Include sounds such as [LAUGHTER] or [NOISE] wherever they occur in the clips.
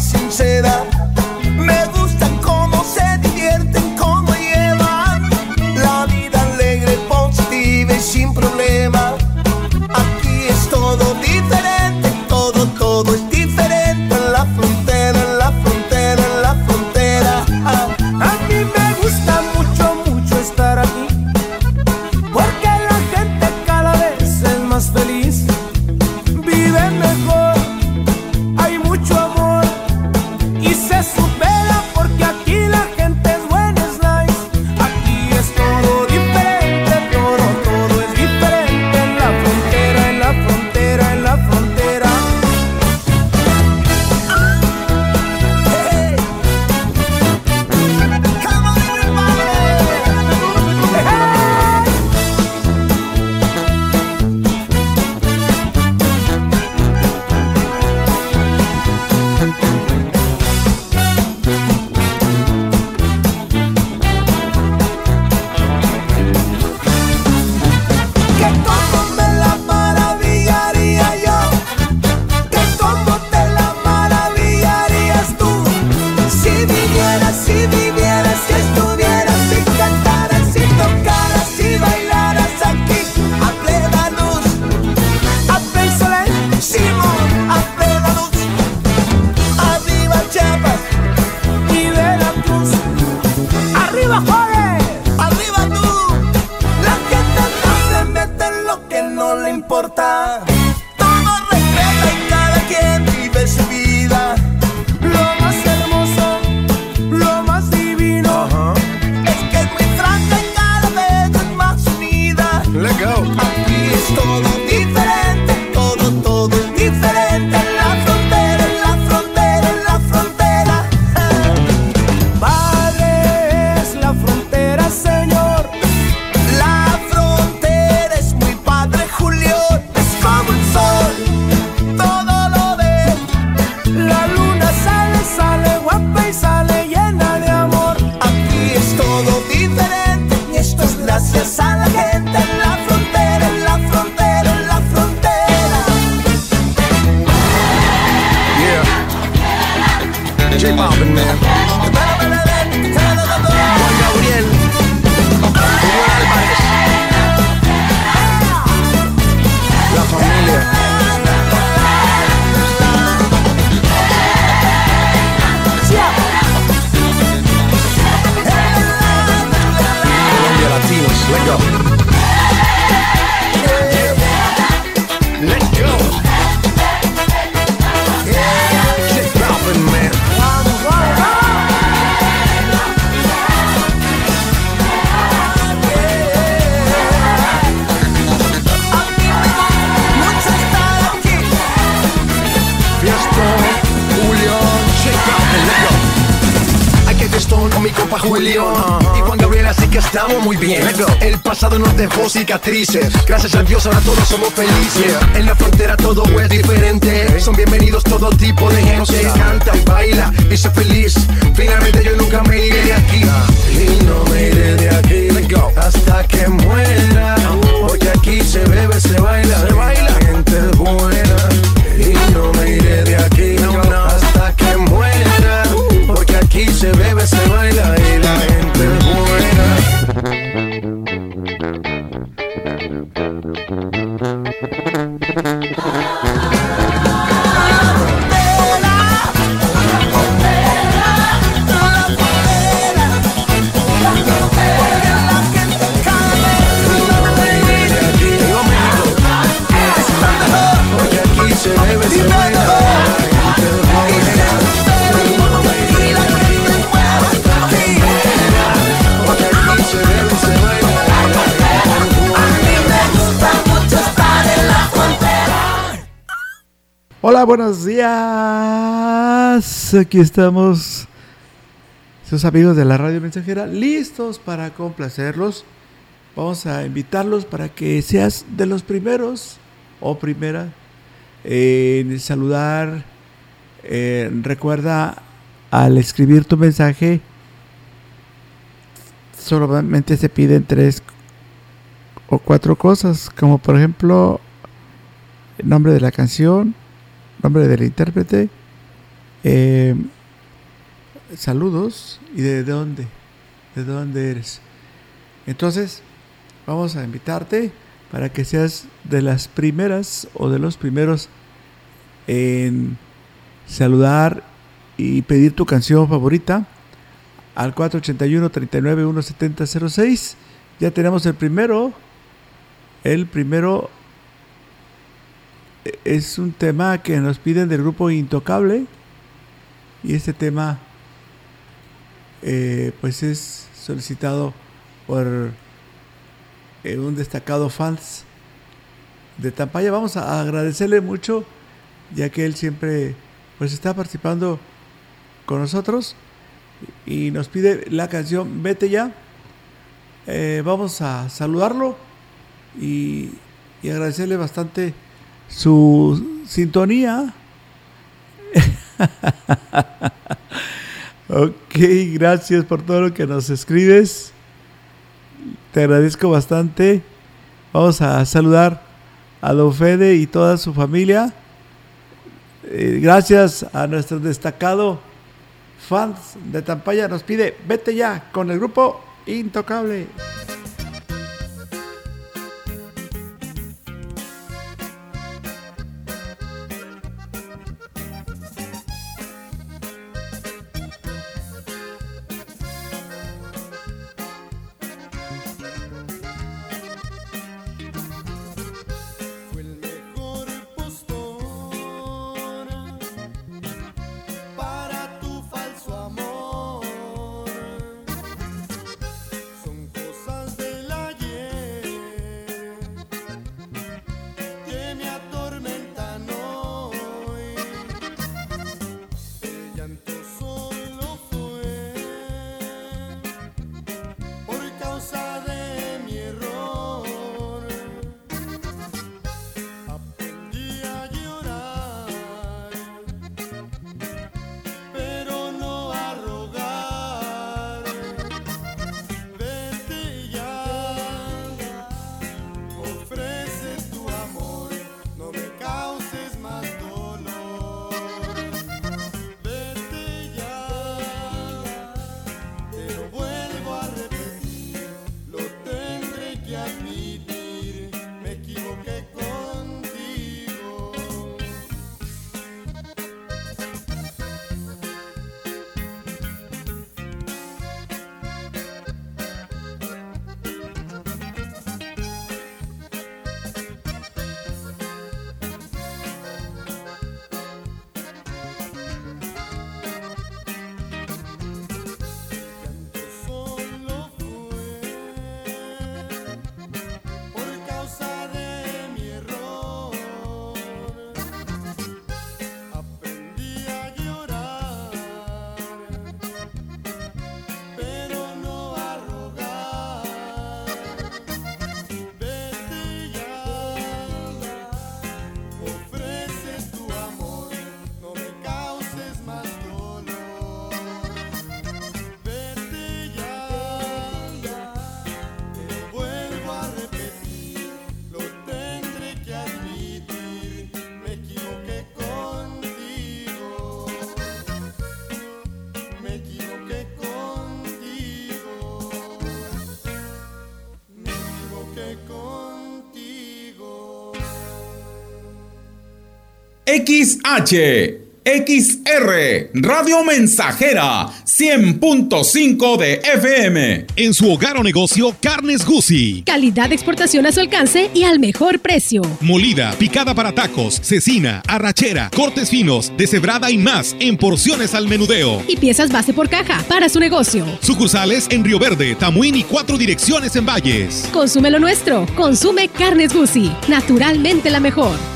sinceridad keep mobbing now. Julia Alba. Y Juan Gabriel, así que estamos muy bien. El pasado nos dejó cicatrices. Gracias a Dios ahora todos somos felices. En la frontera todo es diferente. Son bienvenidos todo tipo de gente. Canta y baila y sé feliz. Finalmente yo nunca me iré de aquí. Y no me iré de aquí hasta que muera. Uh-huh. Porque aquí se bebe, se baila, se baila. Gente buena. Y no me iré de aquí hasta que muera. Uh-huh. Porque aquí se bebe, se baila. Hola, buenos días. Aquí estamos, sus amigos de la radio mensajera, listos para complacerlos. Vamos a invitarlos para que seas de los primeros o primera en saludar. Eh, recuerda al escribir tu mensaje, solamente se piden tres o cuatro cosas, como por ejemplo el nombre de la canción, nombre del intérprete, eh, saludos y de dónde, de dónde eres. Entonces, vamos a invitarte para que seas de las primeras o de los primeros en saludar y pedir tu canción favorita al 481 39 17006. Ya tenemos el primero. El primero es un tema que nos piden del grupo Intocable. Y este tema eh, pues es solicitado por eh, un destacado fans de Tampaya. Vamos a agradecerle mucho ya que él siempre pues está participando con nosotros y nos pide la canción Vete ya. Eh, vamos a saludarlo y, y agradecerle bastante su sintonía. [LAUGHS] ok, gracias por todo lo que nos escribes. Te agradezco bastante. Vamos a saludar a Don Fede y toda su familia. Eh, gracias a nuestro destacado fans de Tampaya. Nos pide, vete ya con el grupo Intocable. XH, XR, Radio Mensajera, 100.5 de FM. En su hogar o negocio, Carnes Gucci. Calidad de exportación a su alcance y al mejor precio. Molida, picada para tacos, cecina, arrachera, cortes finos, deshebrada y más en porciones al menudeo. Y piezas base por caja para su negocio. Sucursales en Río Verde, Tamuín y cuatro direcciones en Valles. Consume lo nuestro. Consume Carnes Gucci. Naturalmente la mejor.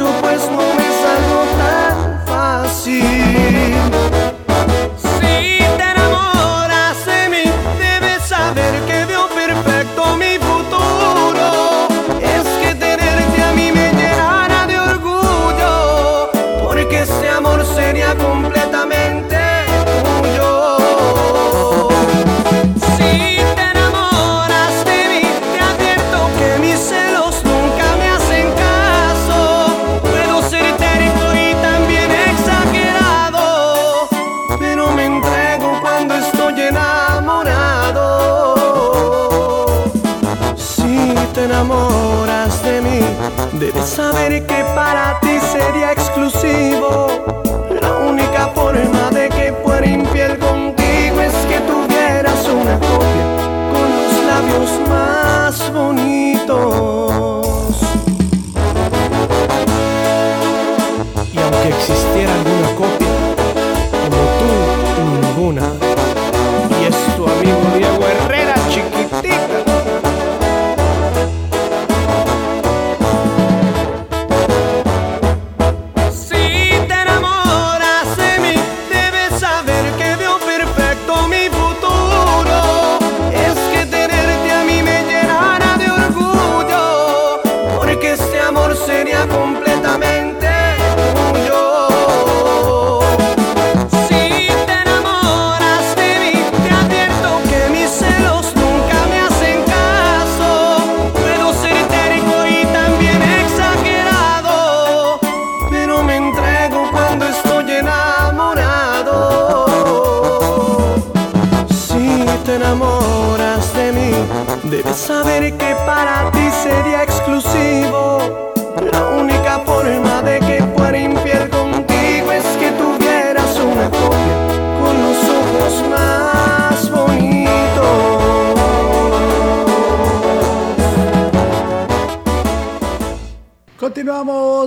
Mucho, pues no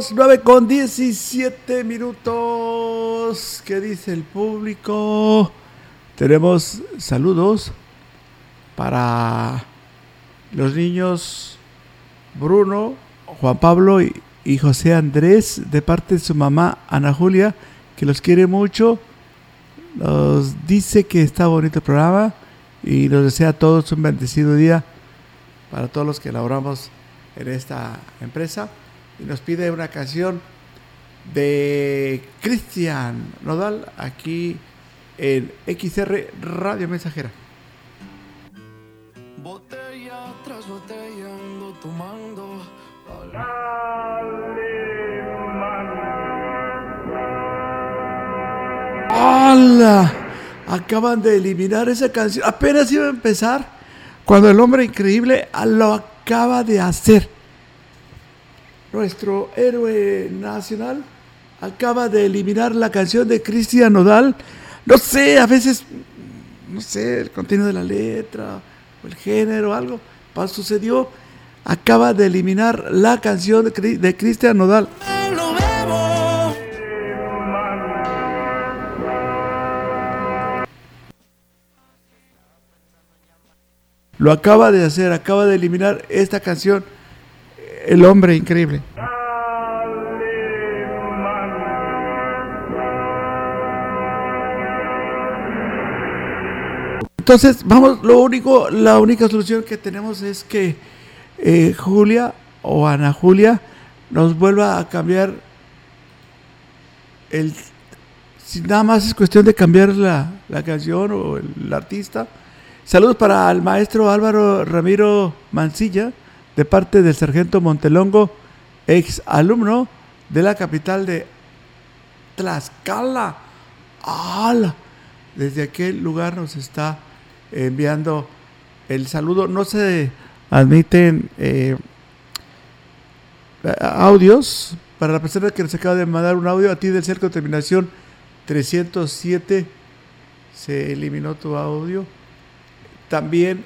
Continuamos, 9 con 17 minutos. ¿Qué dice el público? Tenemos saludos para los niños Bruno, Juan Pablo y, y José Andrés de parte de su mamá Ana Julia, que los quiere mucho. Nos dice que está bonito el programa y nos desea a todos un bendecido día para todos los que laboramos en esta empresa. Y nos pide una canción de Cristian Nodal aquí en XR Radio Mensajera. Botella tras botella ando tomando ¡Hala! Acaban de eliminar esa canción. Apenas iba a empezar cuando el hombre increíble lo acaba de hacer. Nuestro héroe nacional acaba de eliminar la canción de Cristian Nodal. No sé, a veces, no sé, el contenido de la letra, o el género, algo, sucedió. Acaba de eliminar la canción de Cristian Nodal. Lo acaba de hacer, acaba de eliminar esta canción, El hombre increíble. Entonces, vamos, lo único, la única solución que tenemos es que eh, Julia o Ana Julia nos vuelva a cambiar el si nada más es cuestión de cambiar la, la canción o el artista, Saludos para el maestro Álvaro Ramiro Mancilla, de parte del sargento Montelongo, ex alumno de la capital de Tlaxcala. ¡Hala! Desde aquel lugar nos está enviando el saludo. No se admiten eh, audios. Para la persona que nos acaba de mandar un audio a ti del cerco de terminación 307, se eliminó tu audio. También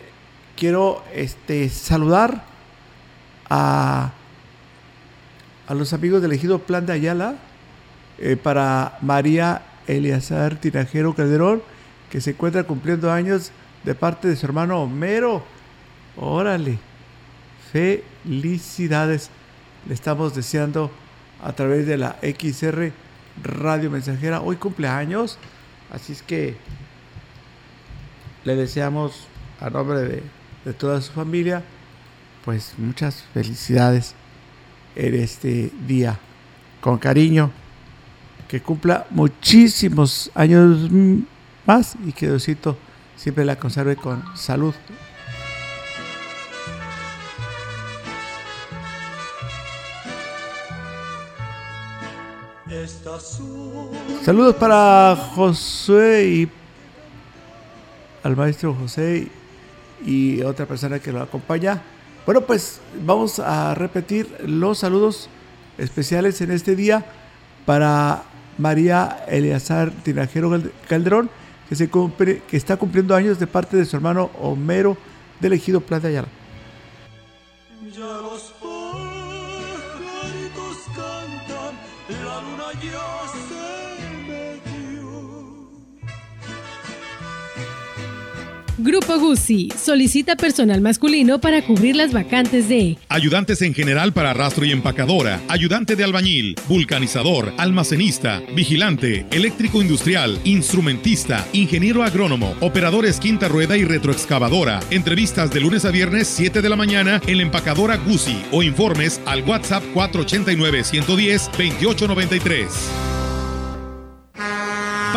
quiero este, saludar a, a los amigos del ejido Plan de Ayala eh, para María Eliazar Tinajero Calderón, que se encuentra cumpliendo años de parte de su hermano Homero. Órale, felicidades. Le estamos deseando a través de la XR Radio Mensajera. Hoy cumpleaños, así es que le deseamos a nombre de, toda su familia, pues muchas felicidades en este día. Con cariño, que cumpla muchísimos años más y que Diosito siempre la conserve con salud. Saludos para Josué y al maestro José y otra persona que lo acompaña. Bueno, pues vamos a repetir los saludos especiales en este día para María Eleazar Tinajero Calderón, que, se cumple, que está cumpliendo años de parte de su hermano Homero del Ejido Plata Ayala. Grupo Guzzi solicita personal masculino para cubrir las vacantes de ayudantes en general para rastro y empacadora, ayudante de albañil, vulcanizador, almacenista, vigilante, eléctrico industrial, instrumentista, ingeniero agrónomo, operadores quinta rueda y retroexcavadora. Entrevistas de lunes a viernes 7 de la mañana en la empacadora Guzzi o informes al WhatsApp 489 110 2893.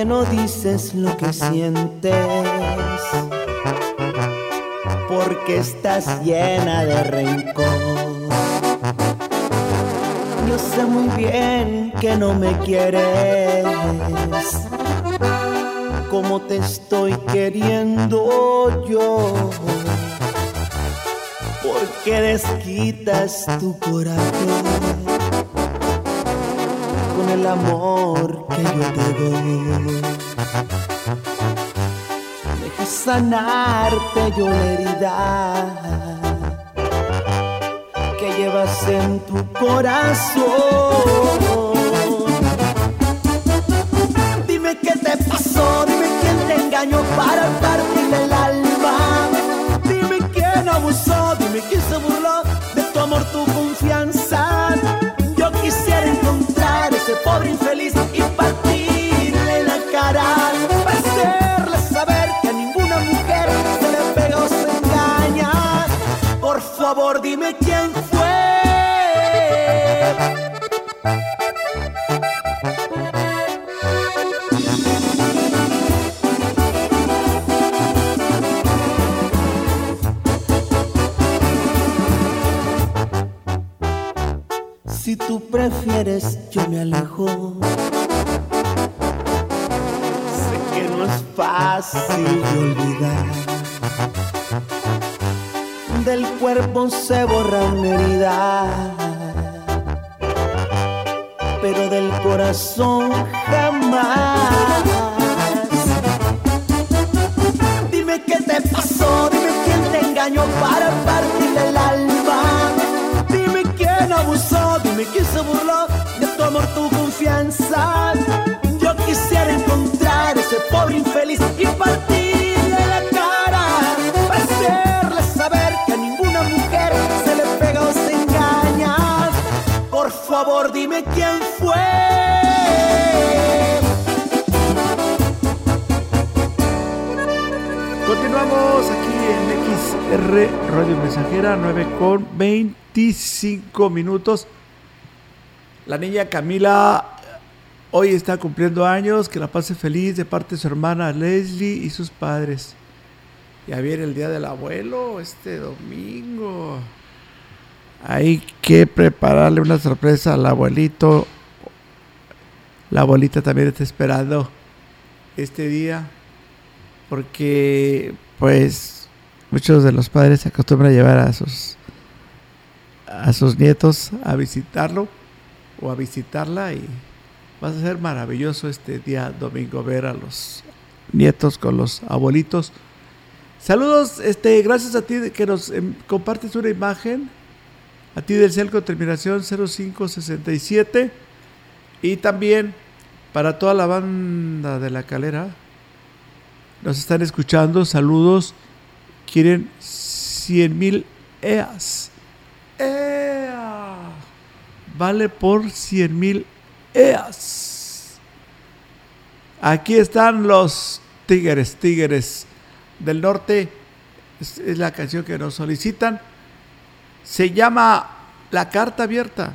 ¿Por qué no dices lo que sientes? Porque estás llena de rencor sé muy bien que no me quieres. como te estoy queriendo yo. Porque desquitas tu corazón con el amor que yo te doy. Deja sanarte yo la herida que llevas en tu corazón. Dime qué te pasó, dime quién te engañó para partir el alma. Dime quién abusó, dime quién se burló de tu amor, tu confianza. Ese pobre infeliz y partirle la cara para hacerle saber que a ninguna mujer se le pega o se engaña. Por favor, dime quién Si tú prefieres, yo me alejo. Sé que no es fácil de olvidar. Del cuerpo se borra una herida, pero del corazón jamás. Dime qué te pasó, dime quién te engañó para partir se burló de tu amor, tu confianza. Yo quisiera encontrar ese pobre infeliz y partirle la cara para hacerle saber que a ninguna mujer se le pega o se engaña. Por favor, dime quién fue. Continuamos aquí en XR Radio Mensajera 9 con 25 minutos. La niña Camila hoy está cumpliendo años, que la pase feliz de parte de su hermana Leslie y sus padres. Ya viene el día del abuelo este domingo. Hay que prepararle una sorpresa al abuelito. La abuelita también está esperando este día porque pues muchos de los padres se acostumbran a llevar a sus a sus nietos a visitarlo o a visitarla y va a ser maravilloso este día domingo ver a los nietos con los abuelitos. Saludos, este, gracias a ti que nos em, compartes una imagen. A ti del CEL con terminación 0567. Y también para toda la banda de la calera. Nos están escuchando. Saludos. Quieren 100 mil EAS. Vale por 100 mil EAS. Aquí están los tigres, tigres del norte. Es la canción que nos solicitan. Se llama La Carta Abierta.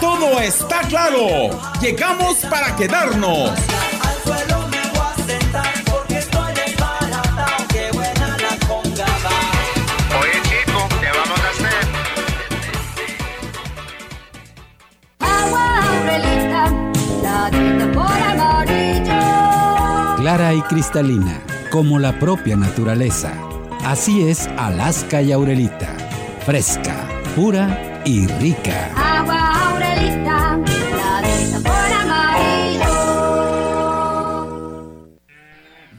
Todo está claro. Llegamos para quedarnos. Oye chico, ¿qué vamos a hacer? Agua Aurelita, ladita por amarillo. Clara y cristalina, como la propia naturaleza. Así es Alaska y Aurelita. Fresca, pura y rica.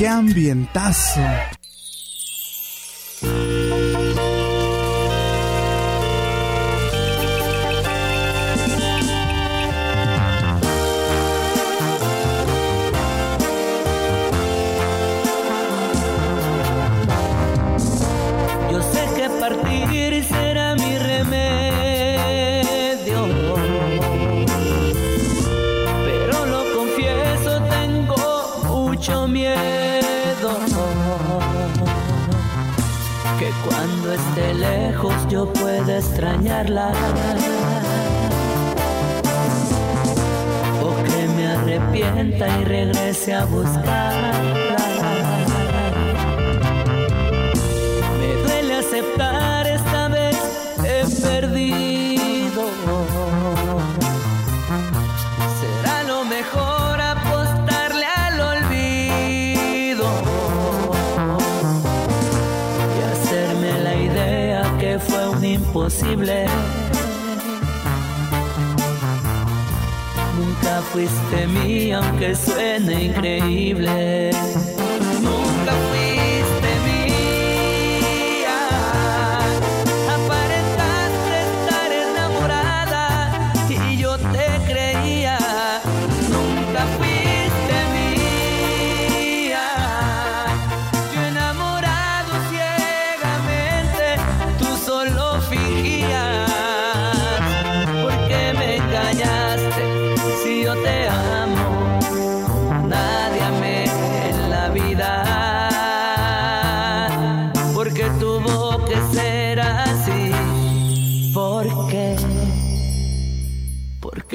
qué ambientazo. O que me arrepienta y regrese a buscarla. Nunca fuiste mía aunque suene increíble.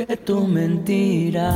Porque tu mentira.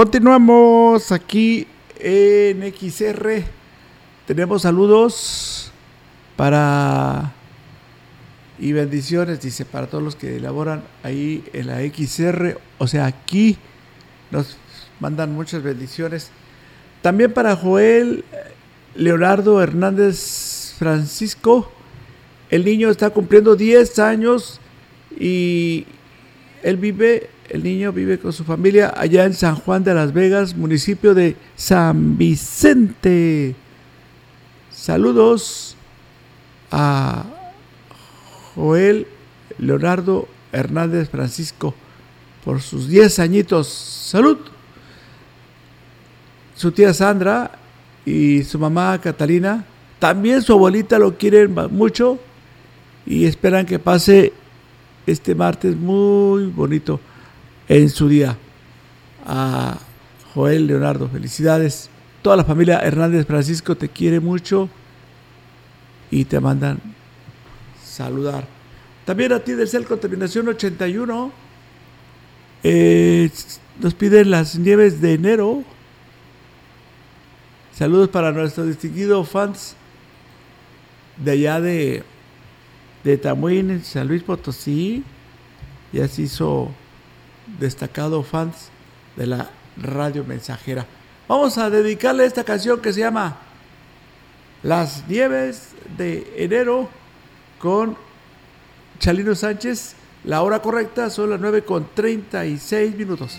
Continuamos aquí en XR. Tenemos saludos para y bendiciones, dice, para todos los que elaboran ahí en la XR. O sea, aquí nos mandan muchas bendiciones. También para Joel Leonardo Hernández Francisco. El niño está cumpliendo 10 años y él vive, el niño vive con su familia allá en San Juan de las Vegas, municipio de San Vicente. Saludos a Joel Leonardo Hernández Francisco por sus 10 añitos. Salud. Su tía Sandra y su mamá Catalina, también su abuelita lo quieren mucho y esperan que pase este martes muy bonito en su día. A Joel Leonardo, felicidades. Toda la familia Hernández Francisco te quiere mucho y te mandan saludar. También a ti del CEL Contaminación 81 eh, nos piden las nieves de enero. Saludos para nuestros distinguidos fans de allá de, de Tamuín, San Luis Potosí. Ya se hizo destacado fans de la radio mensajera. Vamos a dedicarle esta canción que se llama Las Nieves de Enero con Chalino Sánchez. La hora correcta son las 9 con 36 minutos.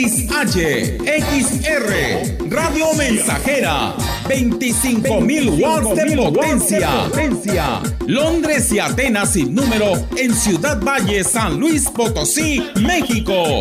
XH, XR, Radio Mensajera, 25.000 watts de potencia. Londres y Atenas sin número en Ciudad Valle, San Luis Potosí, México.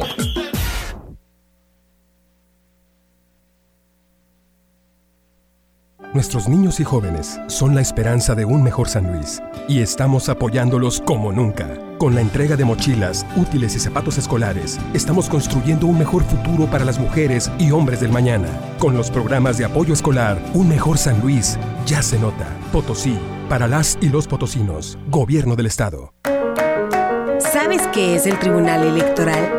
Nuestros niños y jóvenes son la esperanza de un mejor San Luis y estamos apoyándolos como nunca. Con la entrega de mochilas, útiles y zapatos escolares, estamos construyendo un mejor futuro para las mujeres y hombres del mañana. Con los programas de apoyo escolar, un mejor San Luis ya se nota. Potosí, para las y los potosinos, Gobierno del Estado. ¿Sabes qué es el Tribunal Electoral?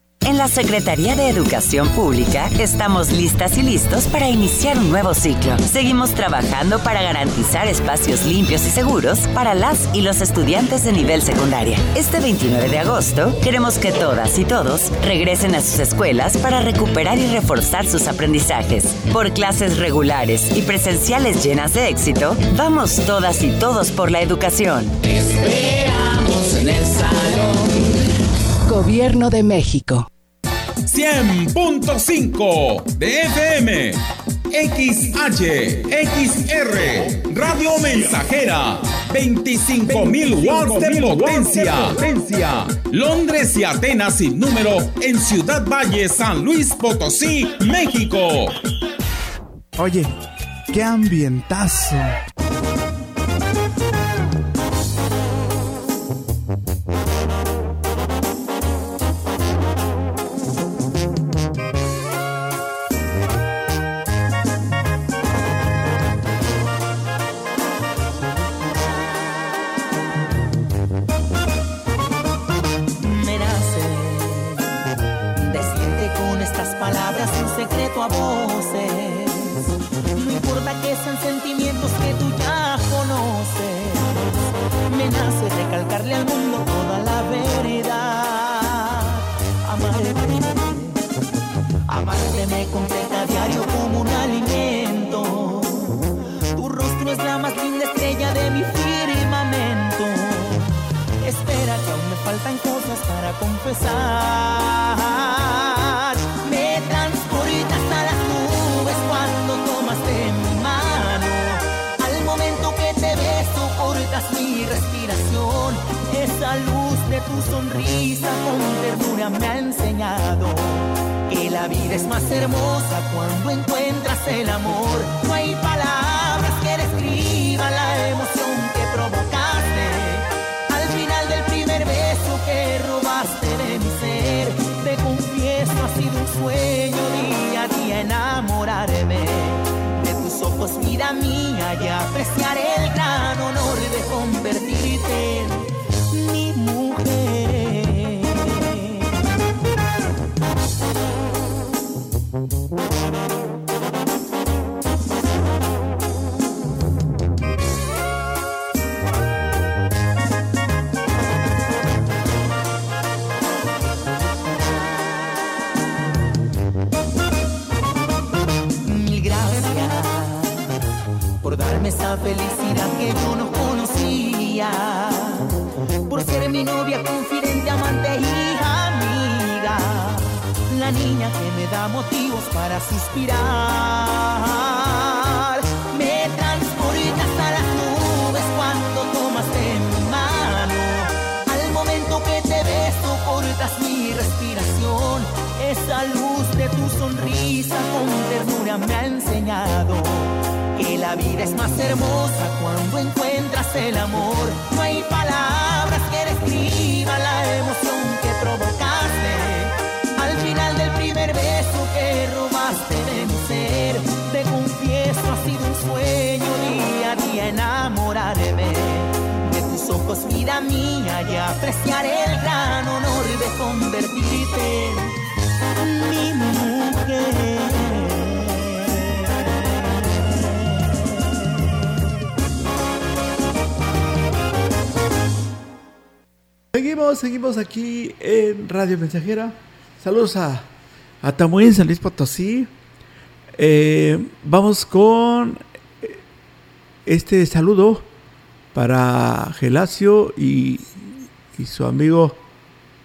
En la Secretaría de Educación Pública estamos listas y listos para iniciar un nuevo ciclo. Seguimos trabajando para garantizar espacios limpios y seguros para las y los estudiantes de nivel secundaria. Este 29 de agosto queremos que todas y todos regresen a sus escuelas para recuperar y reforzar sus aprendizajes. Por clases regulares y presenciales llenas de éxito, vamos todas y todos por la educación. esperamos en el salón. Gobierno de México. 100.5 de FM. XH, XR, Radio Mensajera, 25.000 watts de potencia. Londres y Atenas sin número en Ciudad Valle, San Luis Potosí, México. Oye, qué ambientazo. Motivos para suspirar. Me transportas a las nubes cuando tomaste mi mano. Al momento que te beso, cortas mi respiración. Esa luz de tu sonrisa con ternura me ha enseñado que la vida es más hermosa cuando encuentras el amor. No hay palabras que describan la emoción a enamorarme de tus ojos, vida mía, y apreciar el gran honor de convertirte en mi mujer. Seguimos, seguimos aquí en Radio Mensajera. Saludos a, a Tamuín, San Luis Potosí. Eh, vamos con este saludo para Gelacio y, y su amigo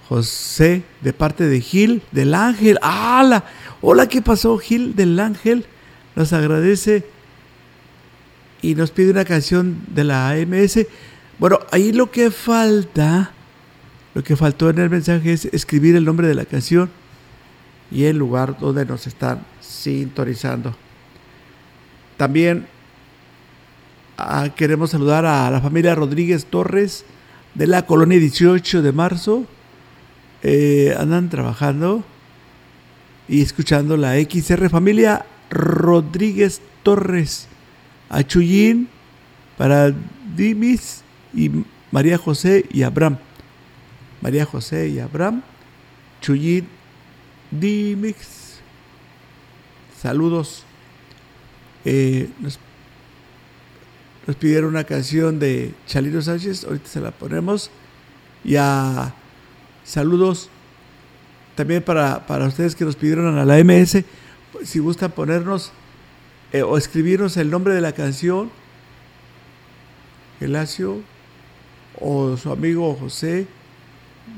José de parte de Gil del Ángel. ¡Hala! Hola, ¿qué pasó? Gil del Ángel nos agradece y nos pide una canción de la AMS. Bueno, ahí lo que falta, lo que faltó en el mensaje es escribir el nombre de la canción y el lugar donde nos están sintonizando. También ah, queremos saludar a la familia Rodríguez Torres de la colonia 18 de marzo. Eh, andan trabajando y escuchando la XR familia Rodríguez Torres. A Chuyín, para Dimis y María José y Abraham. María José y Abraham. Chuyín, Dimix. Saludos. Eh, nos pidieron una canción de Chalino Sánchez. Ahorita se la ponemos. Y a saludos también para, para ustedes que nos pidieron a la MS. Si gustan ponernos eh, o escribirnos el nombre de la canción, Gelacio o su amigo José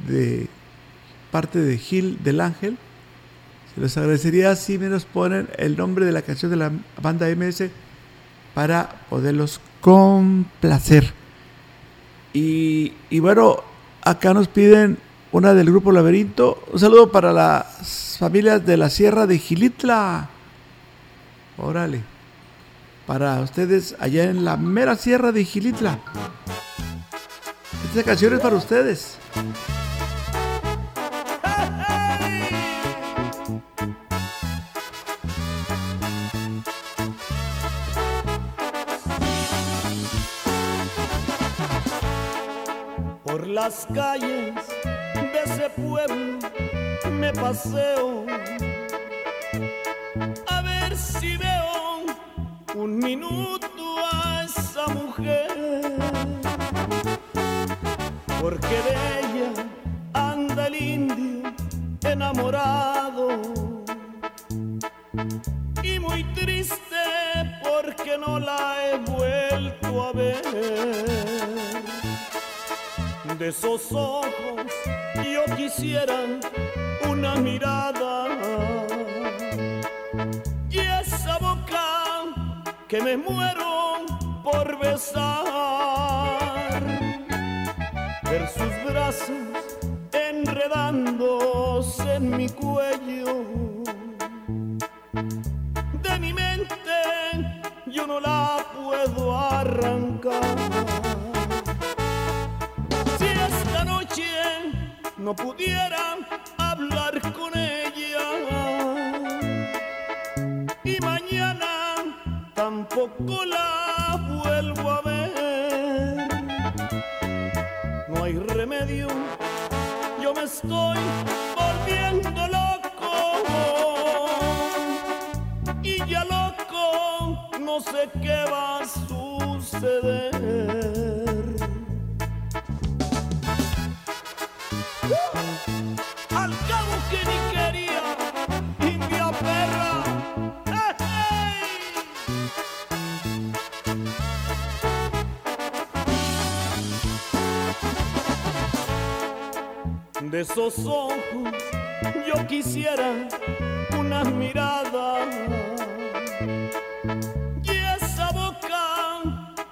de parte de Gil del Ángel. Se les agradecería si me nos ponen el nombre de la canción de la banda MS para poderlos complacer. Y, y bueno, acá nos piden una del grupo Laberinto. Un saludo para las familias de la Sierra de Gilitla. Órale. Para ustedes allá en la mera Sierra de Gilitla. Esta canción es para ustedes. Las calles de ese pueblo me paseo. A ver si veo un minuto a esa mujer, porque de ella anda el indio enamorado. Y muy triste porque no la esos ojos yo quisiera una mirada y esa boca que me muero por besar. Ver sus brazos enredándose en mi cuello.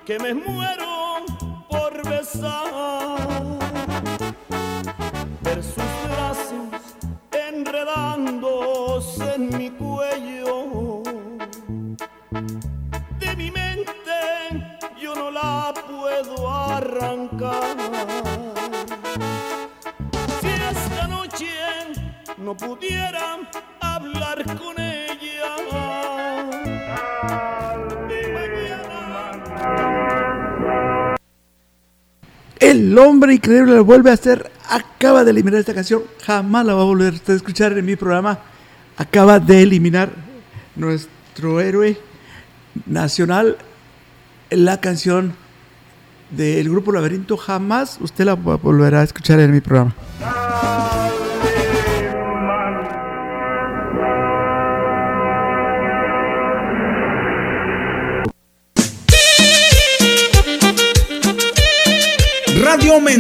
Que me muero por besar hombre increíble lo vuelve a hacer. Acaba de eliminar esta canción. Jamás la va a volver a escuchar en mi programa. acaba de eliminar nuestro héroe nacional la canción del grupo Laberinto. Jamás usted la volverá a escuchar en mi programa.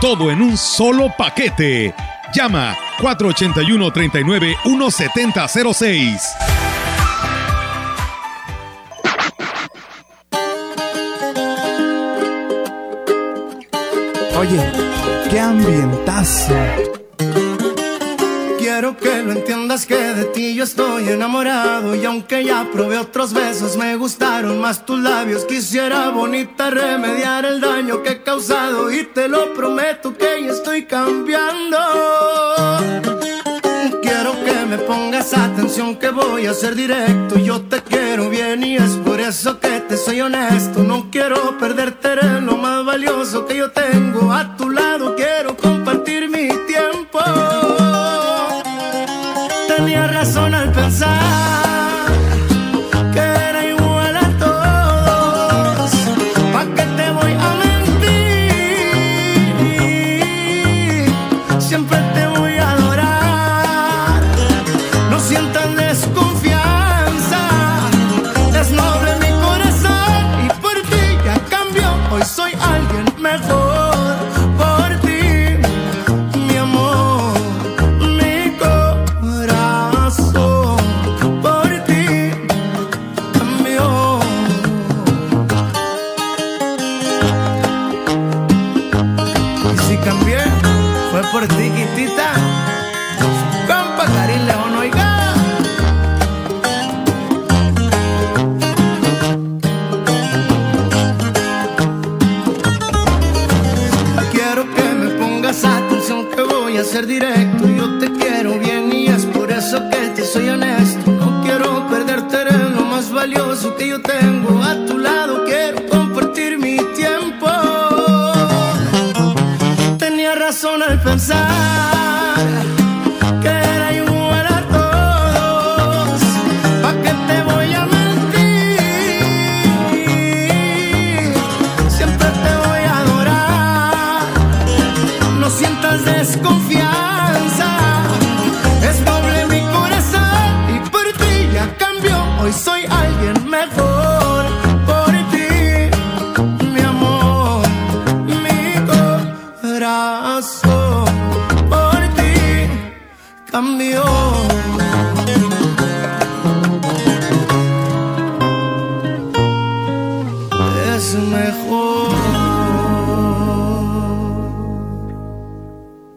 Todo en un solo paquete. Llama 481-39-1706. Oye, qué ambientazo. Quiero que de ti yo estoy enamorado. Y aunque ya probé otros besos me gustaron más tus labios. Quisiera bonita remediar el daño que he causado. Y te lo prometo que ya estoy cambiando. Quiero que me pongas atención que voy a ser directo. Yo te quiero bien y es por eso que te soy honesto. No quiero perderte en lo más valioso que yo tengo. A tu lado quiero compartir mi tiempo tenía razón al pensar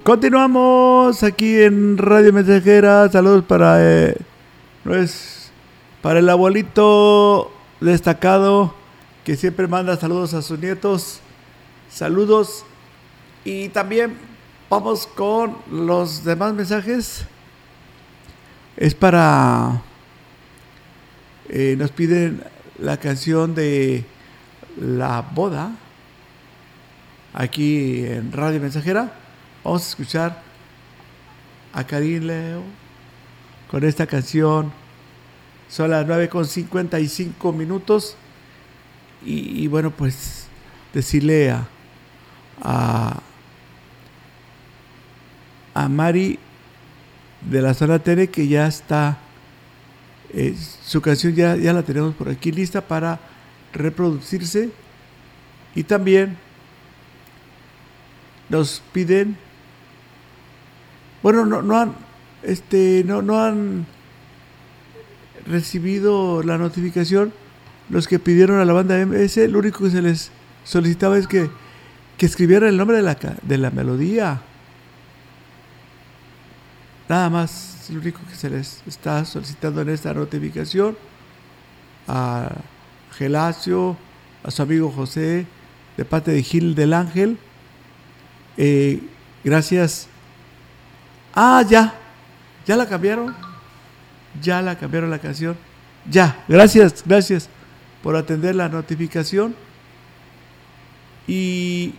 Continuamos aquí en Radio Mensajera. Saludos para, eh, para el abuelito destacado que siempre manda saludos a sus nietos. Saludos. Y también vamos con los demás mensajes. Es para... eh, nos piden la canción de La Boda. Aquí en Radio Mensajera. Vamos a escuchar a Karim Leo con esta canción. Son las 9 con 55 minutos. Y, y bueno, pues decirle a, a, a Mari de la zona Tere que ya está, eh, su canción ya, ya la tenemos por aquí lista para reproducirse. Y también nos piden, bueno, no, no han, este, no, no han recibido la notificación los que pidieron a la banda MS, lo único que se les solicitaba es que, que escribieran el nombre de la, de la melodía. Nada más, lo único que se les está solicitando en esta notificación a Gelacio, a su amigo José, de parte de Gil del Ángel. Eh, gracias. Ah, ya. Ya la cambiaron. Ya la cambiaron la canción. Ya. Gracias, gracias por atender la notificación. Y,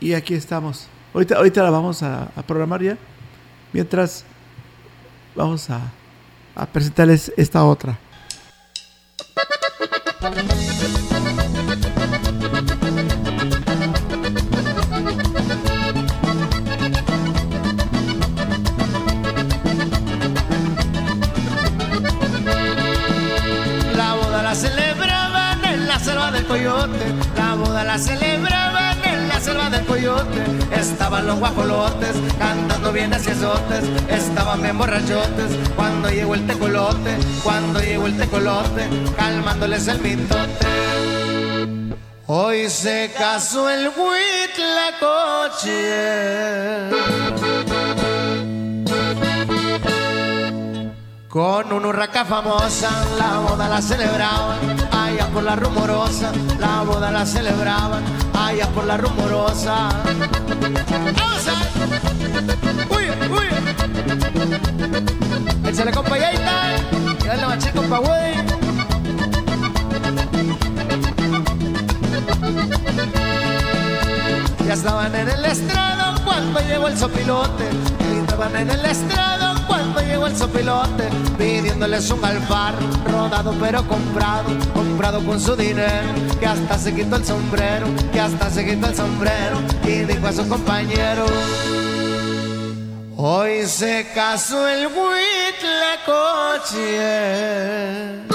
y aquí estamos. Ahorita, ahorita la vamos a, a programar ya. Mientras vamos a, a presentarles esta otra. La boda la celebraban en la selva del coyote. Estaban los guajolotes cantando bien hacia azotes. Estaban bien borrachotes cuando llegó el tecolote. Cuando llegó el tecolote, calmándoles el mitote. Hoy se casó el huitlacoche. Con una urraca famosa, la boda la celebraban, allá por la rumorosa, la boda la celebraban, allá por la rumorosa. ¡Vamos a! ¡Uy, uy! Échale compa y está, y dale machín compa güey. Ya estaban en el estrado cuando llegó el sopilote. Estaban en el estrado cuando llegó el sopilote. Pidiéndoles un alfar, rodado pero comprado. Comprado con su dinero, que hasta se quitó el sombrero. Que hasta se quitó el sombrero. Y dijo a su compañero. Hoy se casó el huitlacoche.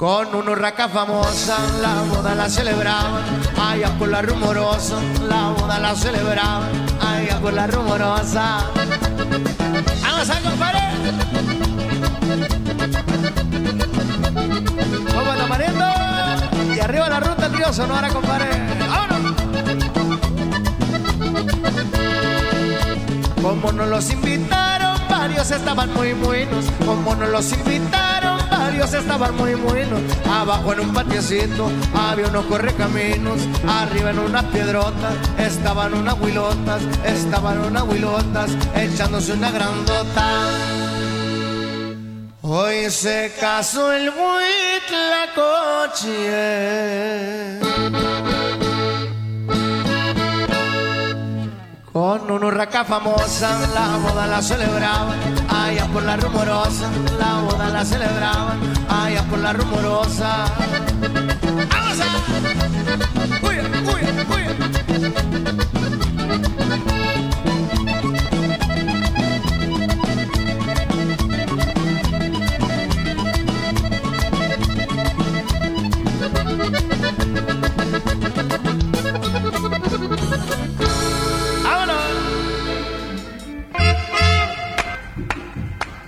Con una urraca famosa, la boda la celebraban, allá por la rumorosa, la boda la celebraban, allá por la rumorosa. ¡Vamos a compadre! ¡Vamos la mariendo! Y arriba la ruta, tío Sonora, compadre. ¡Vámonos! Como nos los invitaron, varios estaban muy buenos. Como nos los invitaron, varios estaban muy buenos. Abajo en un patiecito había unos correcaminos. Arriba en unas piedrotas estaban unas huilotas. Estaban unas huilotas echándose una grandota. Hoy se casó el huitlacoche. Con una urraca famosa, la boda la celebraban, allá por la rumorosa, la boda la celebraban, allá por la rumorosa. ¡Vamos a! ¡Uy, uy, uy!